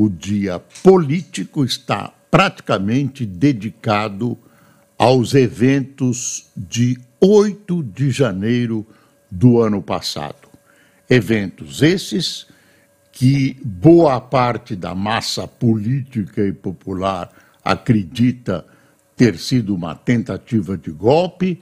o dia político está praticamente dedicado aos eventos de 8 de janeiro do ano passado. Eventos esses que boa parte da massa política e popular acredita ter sido uma tentativa de golpe,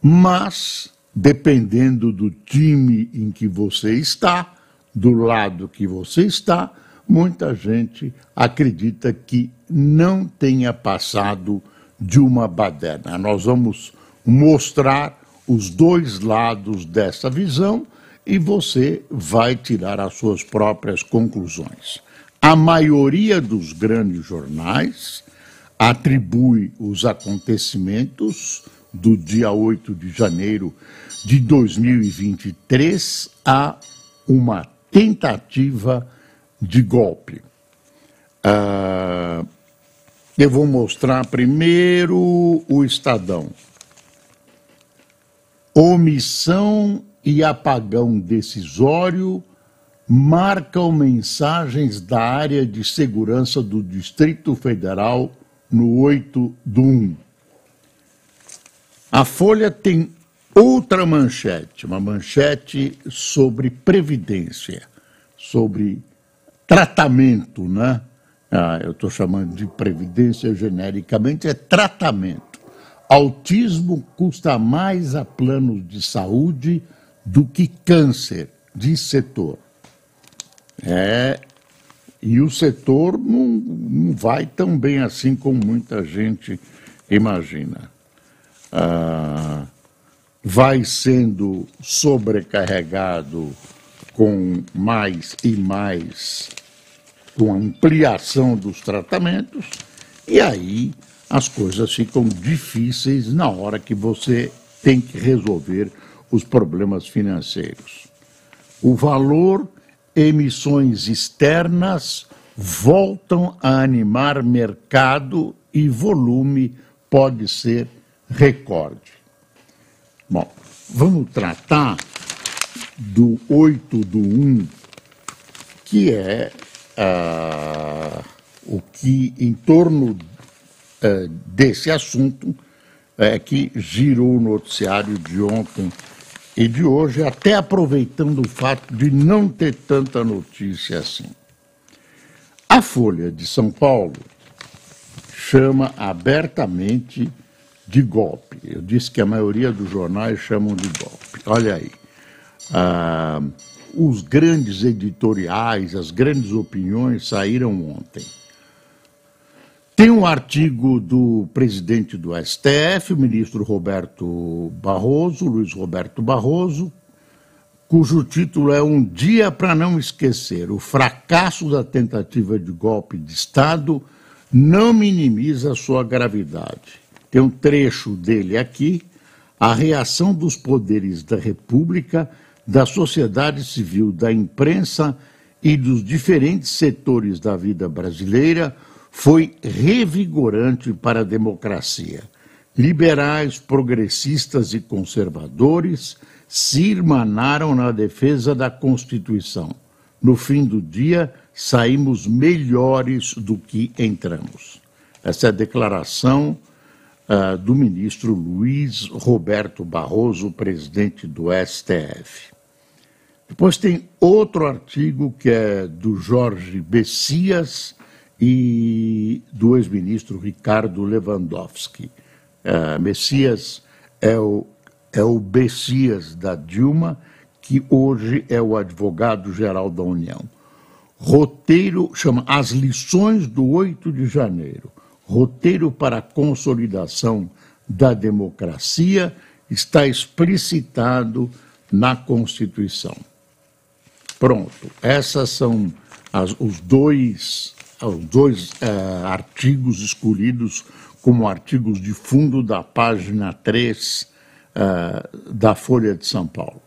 mas dependendo do time em que você está, do lado que você está, muita gente acredita que não tenha passado de uma baderna. Nós vamos mostrar os dois lados dessa visão e você vai tirar as suas próprias conclusões. A maioria dos grandes jornais atribui os acontecimentos do dia 8 de janeiro de 2023 a uma tentativa de golpe. Ah, eu vou mostrar primeiro o Estadão. Omissão e apagão decisório marcam mensagens da área de segurança do Distrito Federal no 8 do 1. A Folha tem outra manchete, uma manchete sobre previdência, sobre tratamento, né? Ah, eu estou chamando de previdência genericamente, é tratamento. Autismo custa mais a planos de saúde do que câncer, diz setor. É, e o setor não, não vai tão bem assim como muita gente imagina. Ah, vai sendo sobrecarregado com mais e mais, com ampliação dos tratamentos, e aí as coisas ficam difíceis na hora que você tem que resolver os problemas financeiros. O valor, emissões externas voltam a animar mercado e volume pode ser recorde. Bom, vamos tratar do 8 do 1, que é ah, o que, em torno ah, desse assunto, é que girou o noticiário de ontem e de hoje, até aproveitando o fato de não ter tanta notícia assim. A Folha de São Paulo chama abertamente de golpe. Eu disse que a maioria dos jornais chamam de golpe. Olha aí ah, os grandes editoriais, as grandes opiniões saíram ontem. Tem um artigo do presidente do STF, o ministro Roberto Barroso, Luiz Roberto Barroso, cujo título é Um Dia para Não Esquecer: O fracasso da tentativa de golpe de Estado não minimiza sua gravidade. Tem um trecho dele aqui, a reação dos poderes da República da sociedade civil, da imprensa e dos diferentes setores da vida brasileira foi revigorante para a democracia. Liberais, progressistas e conservadores se irmanaram na defesa da Constituição. No fim do dia, saímos melhores do que entramos. Essa é a declaração uh, do ministro Luiz Roberto Barroso, presidente do STF. Depois tem outro artigo que é do Jorge Bessias e do ex-ministro Ricardo Lewandowski. Uh, Messias é o, é o Bessias da Dilma, que hoje é o advogado-geral da União. Roteiro chama As Lições do 8 de Janeiro. Roteiro para a consolidação da democracia está explicitado na Constituição. Pronto, essas são as, os dois os dois uh, artigos escolhidos como artigos de fundo da página 3 uh, da Folha de São Paulo.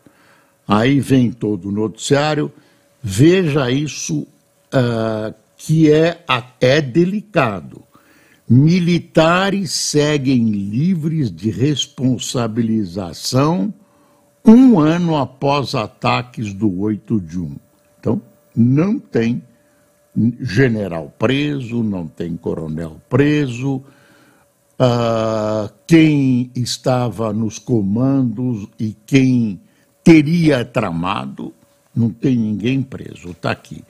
Aí vem todo o noticiário, veja isso uh, que é, é delicado. Militares seguem livres de responsabilização um ano após ataques do 8 de 1. Então, não tem general preso, não tem coronel preso. Uh, quem estava nos comandos e quem teria tramado, não tem ninguém preso, está aqui.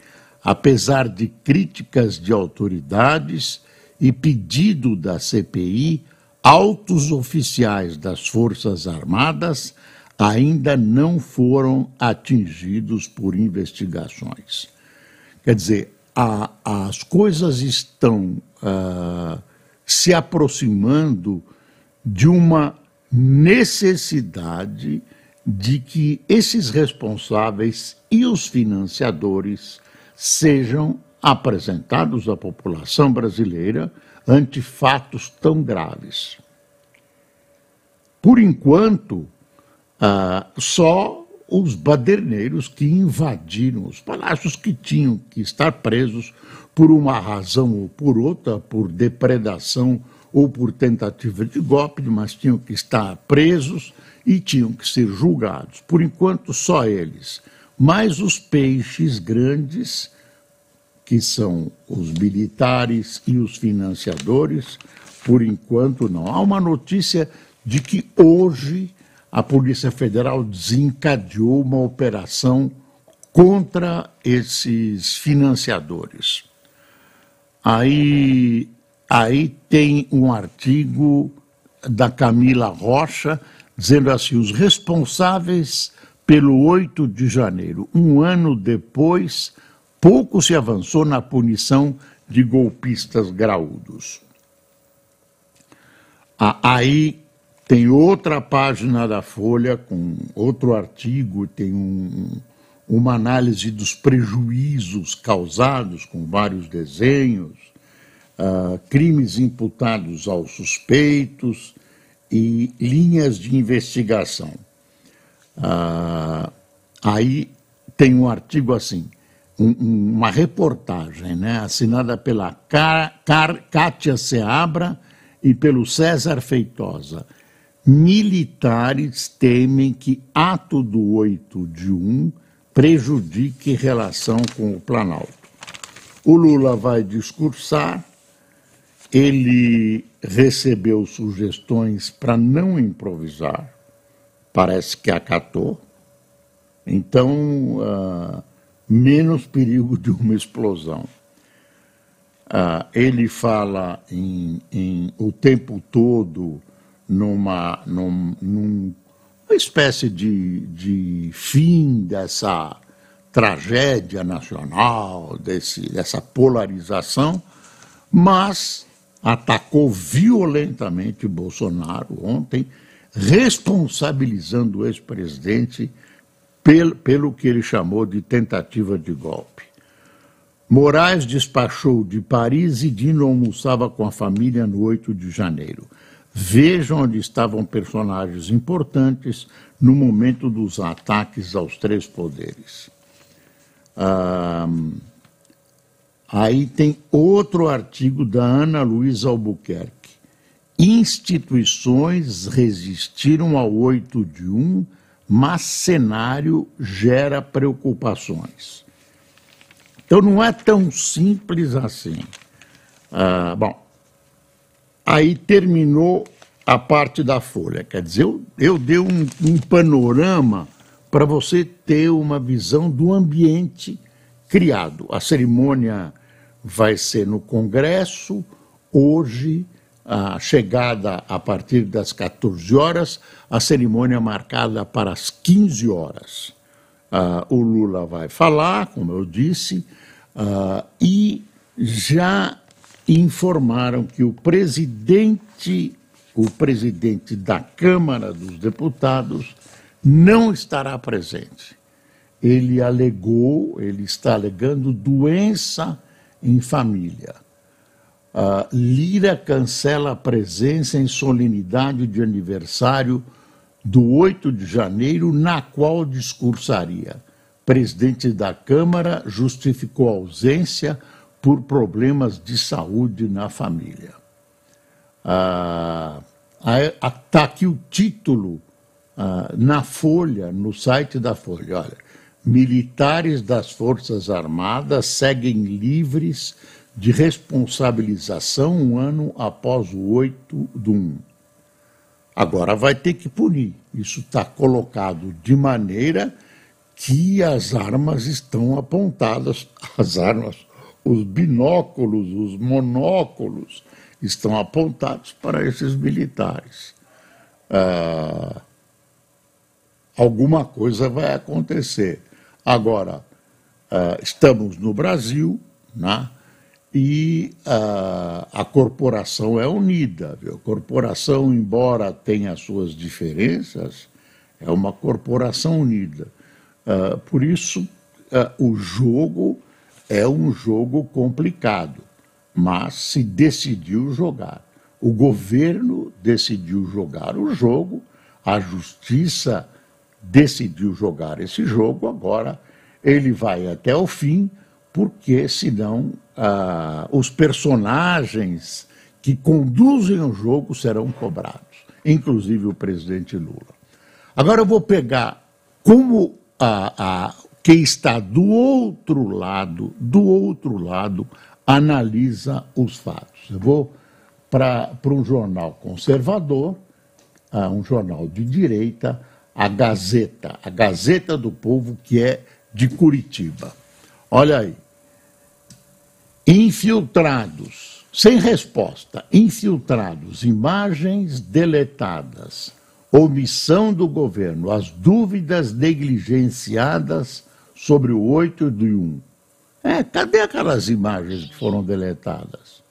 Apesar de críticas de autoridades e pedido da CPI, altos oficiais das Forças Armadas ainda não foram atingidos por investigações. Quer dizer, a, as coisas estão uh, se aproximando de uma necessidade de que esses responsáveis e os financiadores sejam apresentados à população brasileira ante fatos tão graves. Por enquanto, ah, só os baderneiros que invadiram os palácios que tinham que estar presos por uma razão ou por outra, por depredação ou por tentativa de golpe, mas tinham que estar presos e tinham que ser julgados. Por enquanto, só eles. Mas os peixes grandes, que são os militares e os financiadores, por enquanto não. Há uma notícia de que hoje a Polícia Federal desencadeou uma operação contra esses financiadores. Aí, aí tem um artigo da Camila Rocha dizendo assim: os responsáveis pelo 8 de janeiro, um ano depois, pouco se avançou na punição de golpistas graúdos. Aí tem outra página da Folha com outro artigo, tem um, uma análise dos prejuízos causados com vários desenhos, uh, crimes imputados aos suspeitos e linhas de investigação. Uh, aí tem um artigo assim, um, uma reportagem, né, assinada pela Car, Car, Kátia Seabra e pelo César Feitosa militares temem que ato do 8 de 1 prejudique relação com o Planalto. O Lula vai discursar, ele recebeu sugestões para não improvisar, parece que acatou, então uh, menos perigo de uma explosão. Uh, ele fala em, em, o tempo todo numa, num, numa espécie de, de fim dessa tragédia nacional, desse, dessa polarização, mas atacou violentamente Bolsonaro ontem, responsabilizando o ex-presidente pelo, pelo que ele chamou de tentativa de golpe. Moraes despachou de Paris e Dino almoçava com a família no 8 de janeiro. Vejam onde estavam personagens importantes no momento dos ataques aos três poderes. Ah, aí tem outro artigo da Ana Luísa Albuquerque. Instituições resistiram ao 8 de 1, mas cenário gera preocupações. Então não é tão simples assim. Ah, bom, Aí terminou a parte da folha. Quer dizer, eu, eu dei um, um panorama para você ter uma visão do ambiente criado. A cerimônia vai ser no Congresso, hoje, a chegada a partir das 14 horas, a cerimônia marcada para as 15 horas. Uh, o Lula vai falar, como eu disse, uh, e já informaram que o presidente, o presidente da Câmara dos Deputados, não estará presente. Ele alegou, ele está alegando doença em família. Uh, Lira cancela a presença em solenidade de aniversário do 8 de janeiro, na qual discursaria. Presidente da Câmara justificou a ausência por problemas de saúde na família. Está ah, tá aqui o título ah, na Folha, no site da Folha. Olha, militares das Forças Armadas seguem livres de responsabilização um ano após o 8 do 1. Agora vai ter que punir. Isso está colocado de maneira que as armas estão apontadas, as armas, os binóculos, os monóculos estão apontados para esses militares. Ah, alguma coisa vai acontecer. Agora, uh, estamos no Brasil, né? e uh, a corporação é unida. Viu? A corporação, embora tenha suas diferenças, é uma corporação unida. Uh, por isso, o jogo é um jogo complicado, mas se decidiu jogar. O governo decidiu jogar o jogo, a justiça decidiu jogar esse jogo, agora ele vai até o fim, porque senão ah, os personagens que conduzem o jogo serão cobrados, inclusive o presidente Lula. Agora eu vou pegar como a, a, quem está do outro lado, do outro lado, analisa os fatos. Eu vou para um jornal conservador, uh, um jornal de direita, a Gazeta, a Gazeta do Povo, que é de Curitiba. Olha aí. Infiltrados, sem resposta, infiltrados, imagens deletadas, omissão do governo, as dúvidas negligenciadas sobre o 8 de 1. É, cadê aquelas imagens que foram deletadas?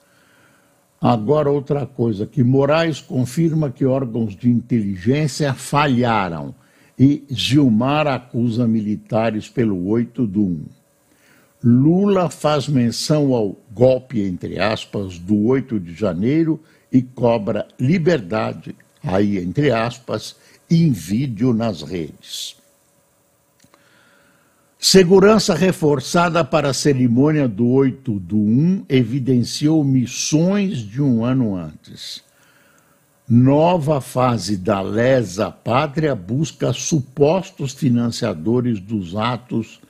Agora, outra coisa, que Moraes confirma que órgãos de inteligência falharam e Gilmar acusa militares pelo 8 do 1. Lula faz menção ao golpe, entre aspas, do 8 de janeiro e cobra liberdade, aí entre aspas, em vídeo nas redes. Segurança reforçada para a cerimônia do 8 do 1 evidenciou missões de um ano antes. Nova fase da lesa pátria busca supostos financiadores dos atos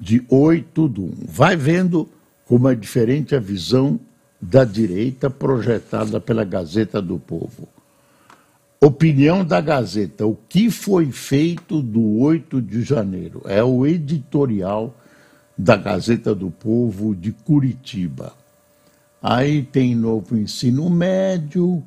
de 8 do 1. Vai vendo como é diferente a visão da direita projetada pela Gazeta do Povo. Opinião da Gazeta: o que foi feito do 8 de janeiro? É o editorial da Gazeta do Povo de Curitiba. Aí tem novo ensino médio,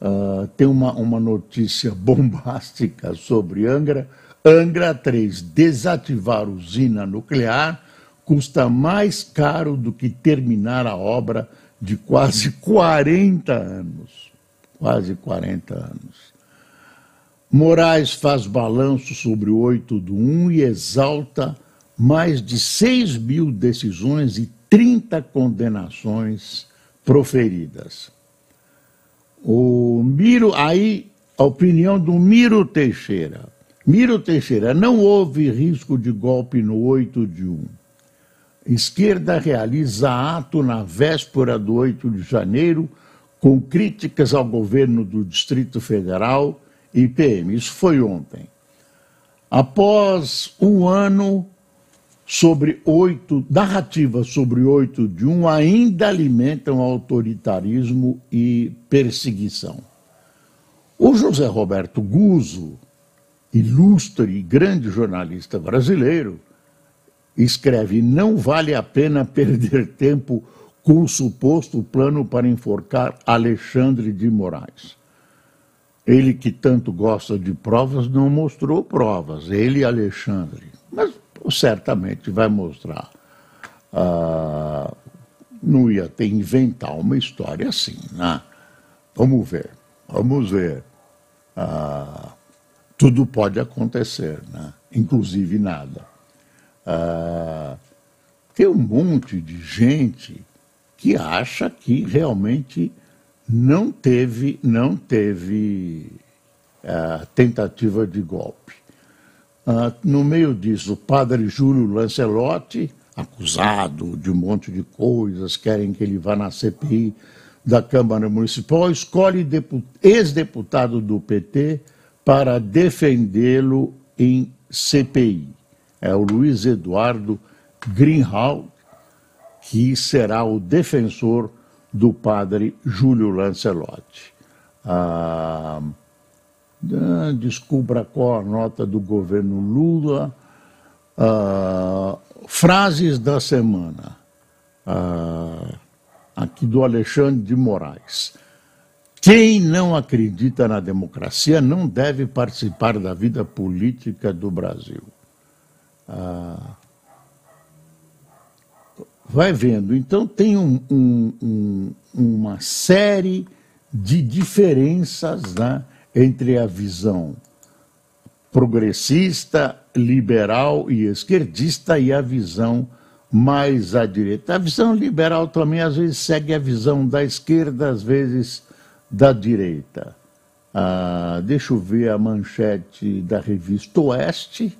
uh, tem uma, uma notícia bombástica sobre Angra. Angra 3, desativar usina nuclear custa mais caro do que terminar a obra de quase 40 anos. Quase 40 anos. Moraes faz balanço sobre o 8 do 1 e exalta mais de 6 mil decisões e 30 condenações proferidas. O Miro, aí a opinião do Miro Teixeira. Miro Teixeira, não houve risco de golpe no 8 de 1. Esquerda realiza ato na véspera do 8 de janeiro com críticas ao governo do Distrito Federal IPM. Isso foi ontem. Após um ano sobre oito, narrativas sobre oito de um ainda alimentam autoritarismo e perseguição. O José Roberto Guzzo, ilustre e grande jornalista brasileiro, escreve: Não vale a pena perder tempo com o suposto plano para enforcar Alexandre de Moraes. Ele que tanto gosta de provas não mostrou provas, ele e Alexandre. Mas certamente vai mostrar. Ah, não ia ter inventar uma história assim, né? Vamos ver, vamos ver. Ah, tudo pode acontecer, né? inclusive nada. Ah, tem um monte de gente que acha que realmente não teve, não teve uh, tentativa de golpe. Uh, no meio disso, o padre Júlio Lancelotti, acusado de um monte de coisas, querem que ele vá na CPI da Câmara Municipal, escolhe ex-deputado do PT para defendê-lo em CPI. É o Luiz Eduardo Greenhalgh, que será o defensor do padre Júlio Lancelotti. Ah, ah, descubra qual a nota do governo Lula. Ah, frases da semana. Ah, aqui do Alexandre de Moraes. Quem não acredita na democracia não deve participar da vida política do Brasil. Ah, vai vendo. Então, tem um, um, um, uma série de diferenças né, entre a visão progressista, liberal e esquerdista e a visão mais à direita. A visão liberal também às vezes segue a visão da esquerda, às vezes da direita. Ah, deixa eu ver a manchete da revista Oeste,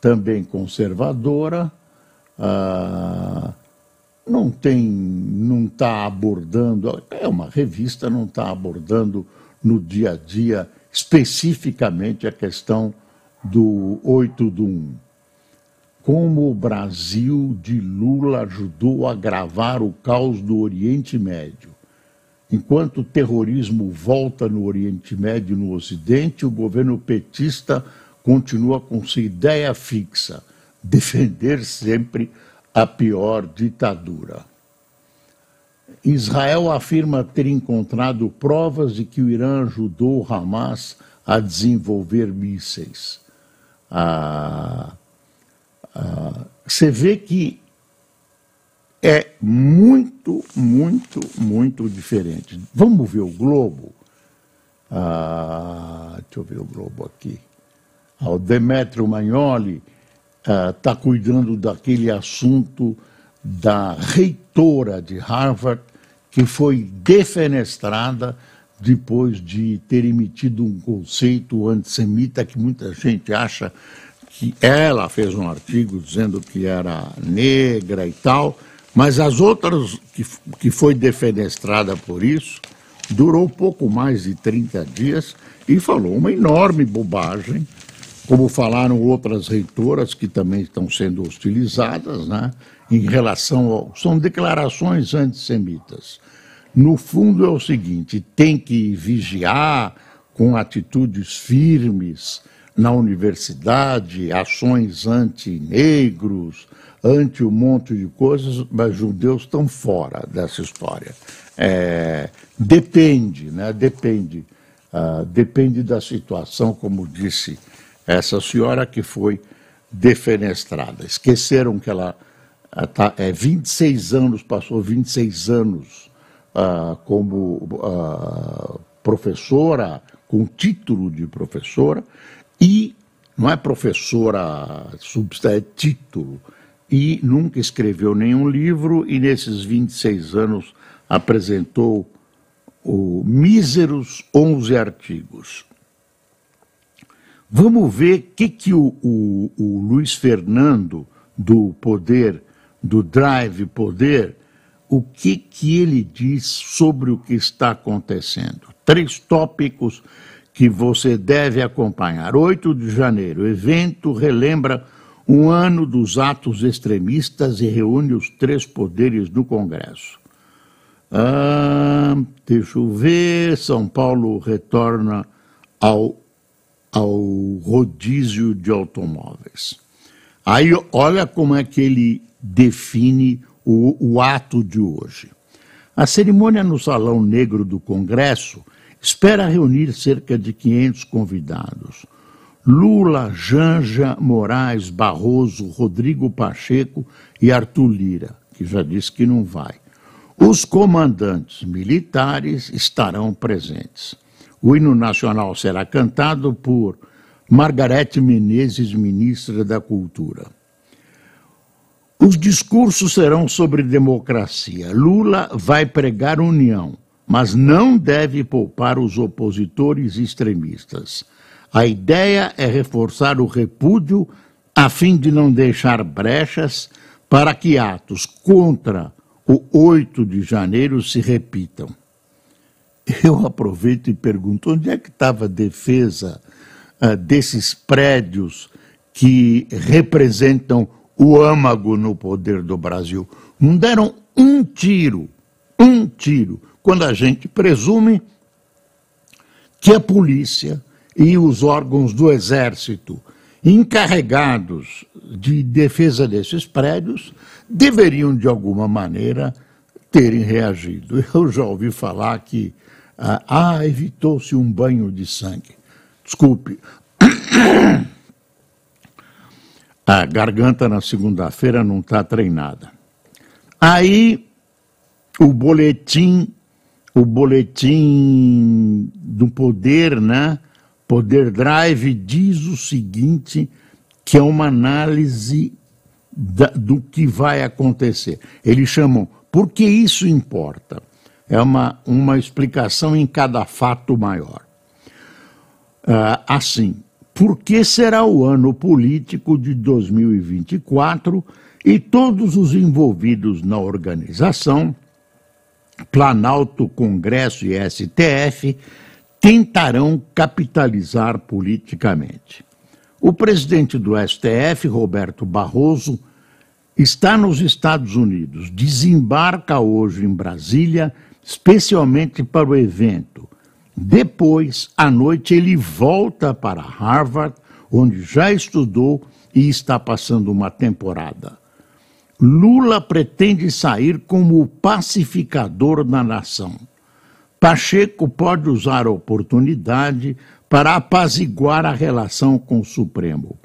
também conservadora. Ah, não tem, não está abordando, é uma revista, não está abordando no dia a dia especificamente a questão do 8 do 1 como o Brasil de Lula ajudou a agravar o caos do Oriente Médio. Enquanto o terrorismo volta no Oriente Médio e no Ocidente, o governo petista continua com sua ideia fixa: defender sempre a pior ditadura. Israel afirma ter encontrado provas de que o Irã ajudou o Hamas a desenvolver mísseis. Ah, ah, você vê que é muito, muito, muito diferente. Vamos ver o Globo? Ah, deixa eu ver o Globo aqui. Ah, o Demetrio Magnoli está ah, cuidando daquele assunto da reitora de Harvard, que foi defenestrada depois de ter emitido um conceito antissemita que muita gente acha que ela fez um artigo dizendo que era negra e tal, mas as outras que, que foi defenestrada por isso, durou pouco mais de 30 dias e falou uma enorme bobagem, como falaram outras reitoras que também estão sendo hostilizadas, né, em relação ao. São declarações antissemitas. No fundo é o seguinte: tem que vigiar com atitudes firmes na universidade, ações anti-negros, anti um monte de coisas, mas judeus estão fora dessa história. É, depende, né? Depende. Uh, depende da situação, como disse essa senhora que foi defenestrada. Esqueceram que ela uh, tá, é 26 anos, passou 26 anos uh, como uh, professora, com título de professora, e não é professora, é título, e nunca escreveu nenhum livro, e nesses 26 anos apresentou o míseros 11 artigos. Vamos ver o que, que o, o, o Luiz Fernando, do Poder, do Drive Poder, o que, que ele diz sobre o que está acontecendo. Três tópicos que você deve acompanhar. 8 de janeiro, evento relembra um ano dos atos extremistas e reúne os três poderes do Congresso. Ah, deixa eu ver, São Paulo retorna ao, ao rodízio de automóveis. Aí olha como é que ele define o, o ato de hoje. A cerimônia no Salão Negro do Congresso espera reunir cerca de 500 convidados. Lula, Janja, Moraes, Barroso, Rodrigo Pacheco e Arthur Lira, que já disse que não vai. Os comandantes militares estarão presentes. O hino nacional será cantado por Margarete Menezes, ministra da Cultura. Os discursos serão sobre democracia. Lula vai pregar união, mas não deve poupar os opositores extremistas. A ideia é reforçar o repúdio a fim de não deixar brechas para que atos contra o 8 de janeiro se repitam. Eu aproveito e pergunto: onde é que estava a defesa uh, desses prédios que representam o âmago no poder do Brasil? Não deram um tiro, um tiro, quando a gente presume que a polícia e os órgãos do Exército encarregados de defesa desses prédios deveriam, de alguma maneira, terem reagido. Eu já ouvi falar que ah, ah, evitou-se um banho de sangue. Desculpe. A garganta na segunda-feira não está treinada. Aí o boletim, o boletim do poder, né? Poder Drive diz o seguinte, que é uma análise da, do que vai acontecer. Eles chamam, por que isso importa? É uma, uma explicação em cada fato maior. Uh, assim, por que será o ano político de 2024 e todos os envolvidos na organização, Planalto, Congresso e STF, tentarão capitalizar politicamente. O presidente do STF, Roberto Barroso, está nos Estados Unidos, desembarca hoje em Brasília especialmente para o evento. Depois, à noite, ele volta para Harvard, onde já estudou e está passando uma temporada. Lula pretende sair como o pacificador da nação. Pacheco pode usar a oportunidade para apaziguar a relação com o Supremo.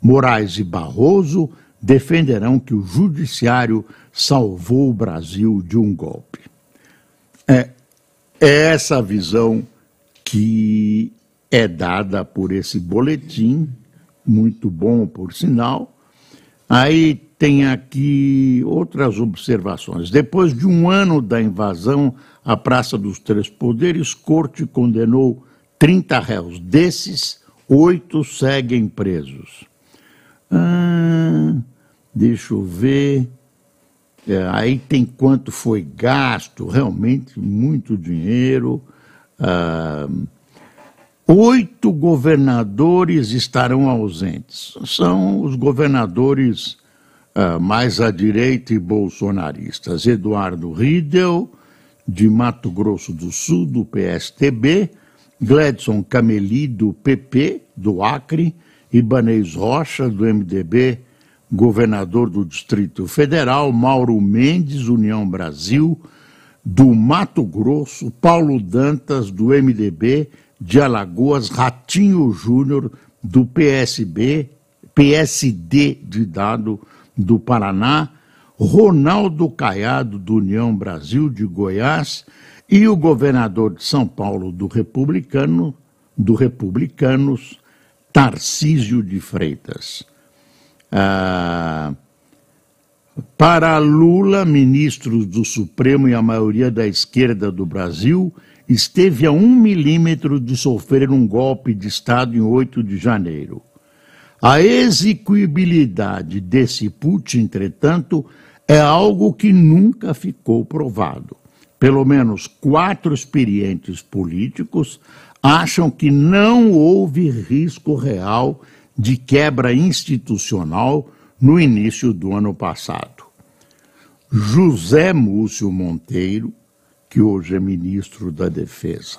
Moraes e Barroso defenderão que o Judiciário salvou o Brasil de um golpe. É, é essa visão que é dada por esse boletim, muito bom por sinal. Aí tem aqui outras observações. Depois de um ano da invasão à Praça dos Três Poderes, Corte condenou 30 réus. Desses, oito seguem presos. Ah, deixa eu ver. É, aí tem quanto foi gasto, realmente muito dinheiro. Ah, oito governadores estarão ausentes. São os governadores ah, mais à direita e bolsonaristas. Eduardo Riedel, de Mato Grosso do Sul, do PSTB, Gledson Cameli, do PP, do Acre, Ibanez Rocha, do MDB, governador do Distrito Federal, Mauro Mendes, União Brasil, do Mato Grosso, Paulo Dantas, do MDB, de Alagoas, Ratinho Júnior, do PSB, PSD de Dado do Paraná, Ronaldo Caiado, do União Brasil de Goiás, e o governador de São Paulo do Republicano, do Republicanos, Tarcísio de Freitas. Ah, para Lula, ministros do Supremo e a maioria da esquerda do Brasil esteve a um milímetro de sofrer um golpe de Estado em 8 de janeiro. A execuibilidade desse put, entretanto, é algo que nunca ficou provado. Pelo menos quatro experientes políticos acham que não houve risco real de quebra institucional no início do ano passado. José Múcio Monteiro, que hoje é ministro da Defesa,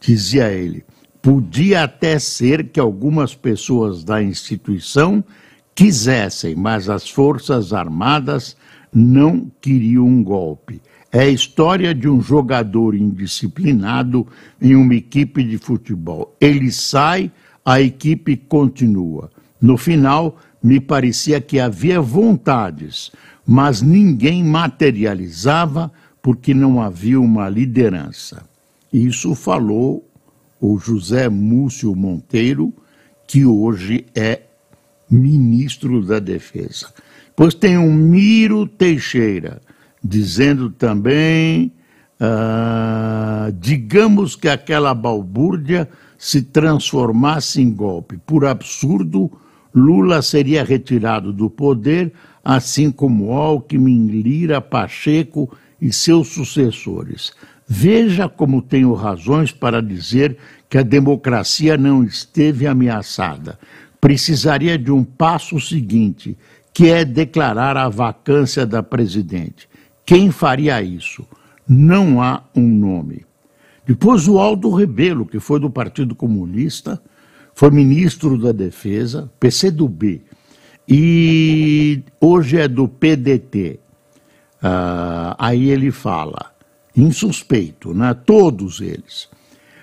dizia ele, podia até ser que algumas pessoas da instituição quisessem, mas as Forças Armadas não queriam um golpe. É a história de um jogador indisciplinado em uma equipe de futebol. Ele sai a equipe continua. No final, me parecia que havia vontades, mas ninguém materializava porque não havia uma liderança. Isso falou o José Múcio Monteiro, que hoje é ministro da Defesa. Depois tem um Miro Teixeira, dizendo também, ah, digamos que aquela balbúrdia se transformasse em golpe. Por absurdo, Lula seria retirado do poder, assim como Alckmin, Lira, Pacheco e seus sucessores. Veja como tenho razões para dizer que a democracia não esteve ameaçada. Precisaria de um passo seguinte, que é declarar a vacância da presidente. Quem faria isso? Não há um nome. Depois o Aldo Rebelo, que foi do Partido Comunista, foi ministro da Defesa, PCdoB, e hoje é do PDT. Ah, aí ele fala, insuspeito, né? todos eles.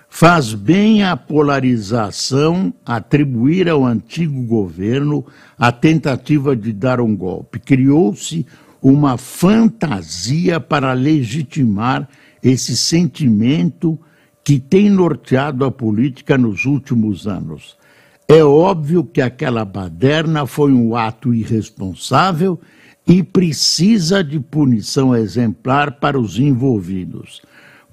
Faz bem a polarização atribuir ao antigo governo a tentativa de dar um golpe. Criou-se uma fantasia para legitimar esse sentimento que tem norteado a política nos últimos anos. É óbvio que aquela baderna foi um ato irresponsável e precisa de punição exemplar para os envolvidos.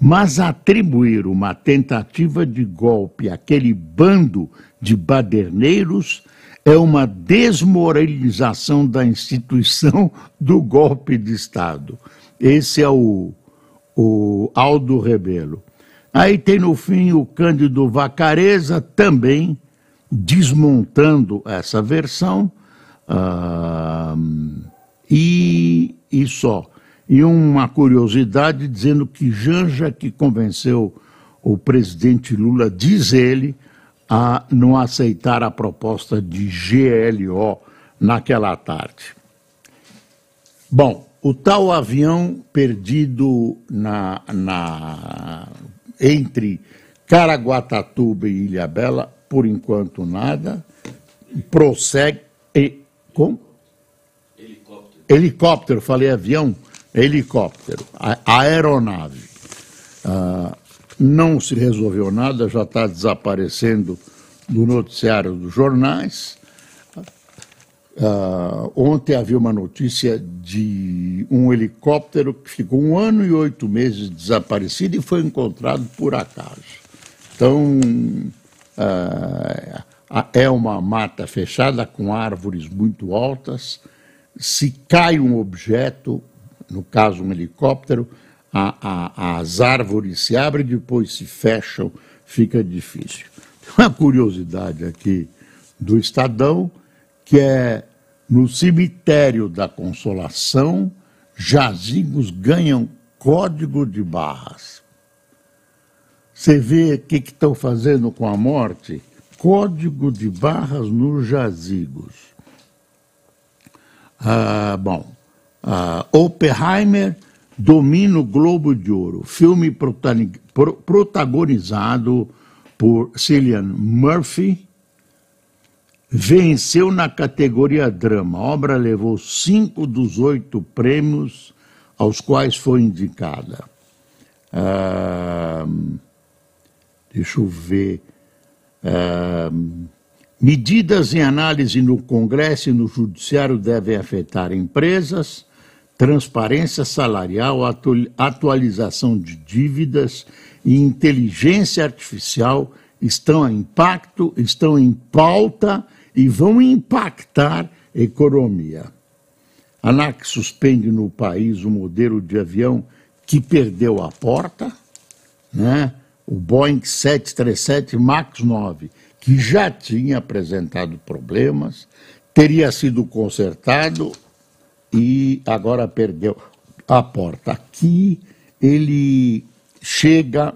Mas atribuir uma tentativa de golpe àquele bando de baderneiros é uma desmoralização da instituição do golpe de Estado. Esse é o, o Aldo Rebelo. Aí tem no fim o Cândido Vacareza também desmontando essa versão uh, e, e só. E uma curiosidade dizendo que Janja que convenceu o presidente Lula, diz ele, a não aceitar a proposta de GLO naquela tarde. Bom, o tal avião perdido na, na, entre Caraguatatuba e Ilhabela, por enquanto nada, prossegue. E, como? Helicóptero. Helicóptero, falei avião, helicóptero, a, aeronave. Ah, não se resolveu nada, já está desaparecendo do noticiário dos jornais. Uh, ontem havia uma notícia de um helicóptero que ficou um ano e oito meses desaparecido e foi encontrado por acaso. Então, uh, é uma mata fechada com árvores muito altas. Se cai um objeto, no caso um helicóptero, a, a, as árvores se abrem, depois se fecham, fica difícil. Uma curiosidade aqui do Estadão, que é no cemitério da Consolação, jazigos ganham código de barras. Você vê o que estão fazendo com a morte? Código de barras nos jazigos. Ah, bom, ah, Oppenheimer domina o Globo de Ouro, filme protagonizado por Cillian Murphy, venceu na categoria drama. A obra levou cinco dos oito prêmios aos quais foi indicada. Ah, deixa eu ver. Ah, medidas em análise no Congresso e no Judiciário devem afetar empresas transparência salarial, atualização de dívidas e inteligência artificial estão em impacto, estão em pauta e vão impactar a economia. A ANAC suspende no país o modelo de avião que perdeu a porta, né? o Boeing 737 MAX 9, que já tinha apresentado problemas, teria sido consertado e agora perdeu a porta. Aqui ele chega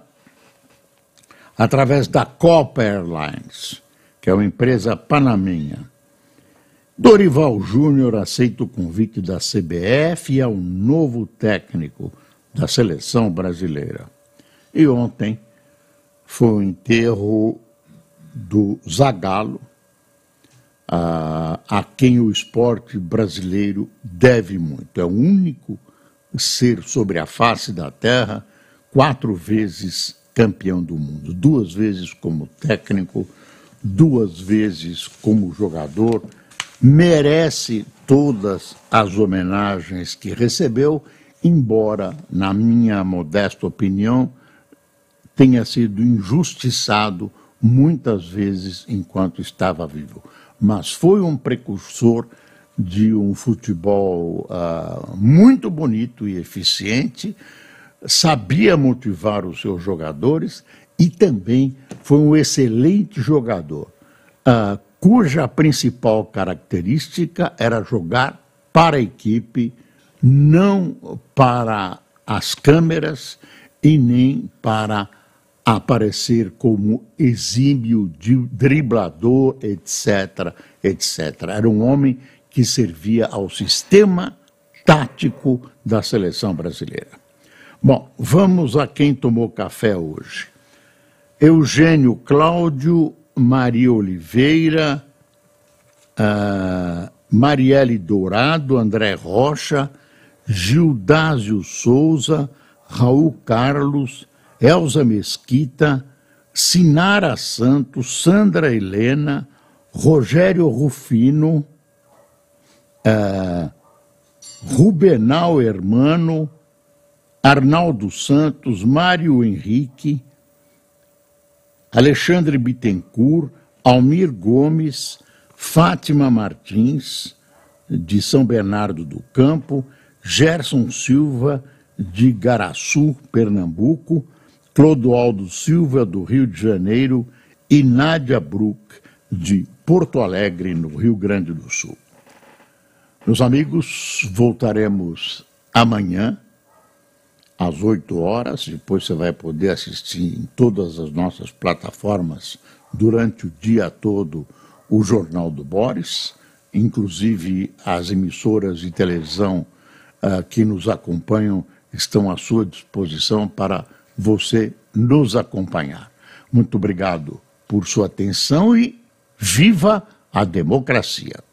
através da Copa Airlines, que é uma empresa panamenha. Dorival Júnior aceita o convite da CBF e é o novo técnico da seleção brasileira. E ontem foi o enterro do Zagallo, a, a quem o esporte brasileiro deve muito. É o único ser sobre a face da terra quatro vezes campeão do mundo, duas vezes como técnico, duas vezes como jogador, merece todas as homenagens que recebeu, embora, na minha modesta opinião, tenha sido injustiçado muitas vezes enquanto estava vivo. Mas foi um precursor de um futebol uh, muito bonito e eficiente, sabia motivar os seus jogadores e também foi um excelente jogador, uh, cuja principal característica era jogar para a equipe, não para as câmeras e nem para aparecer como exímio driblador, etc, etc. Era um homem que servia ao sistema tático da seleção brasileira. Bom, vamos a quem tomou café hoje. Eugênio Cláudio, Maria Oliveira, uh, Marielle Dourado, André Rocha, Gildásio Souza, Raul Carlos, Elza Mesquita, Sinara Santos, Sandra Helena, Rogério Rufino, uh, Rubenal Hermano, Arnaldo Santos, Mário Henrique, Alexandre Bittencourt, Almir Gomes, Fátima Martins, de São Bernardo do Campo, Gerson Silva, de Garaçu, Pernambuco, Clodoaldo Silva, do Rio de Janeiro, e Nádia Bruck, de Porto Alegre, no Rio Grande do Sul. Meus amigos, voltaremos amanhã às 8 horas. Depois você vai poder assistir em todas as nossas plataformas durante o dia todo o Jornal do Boris, inclusive as emissoras de televisão uh, que nos acompanham estão à sua disposição para você nos acompanhar. Muito obrigado por sua atenção e viva a democracia!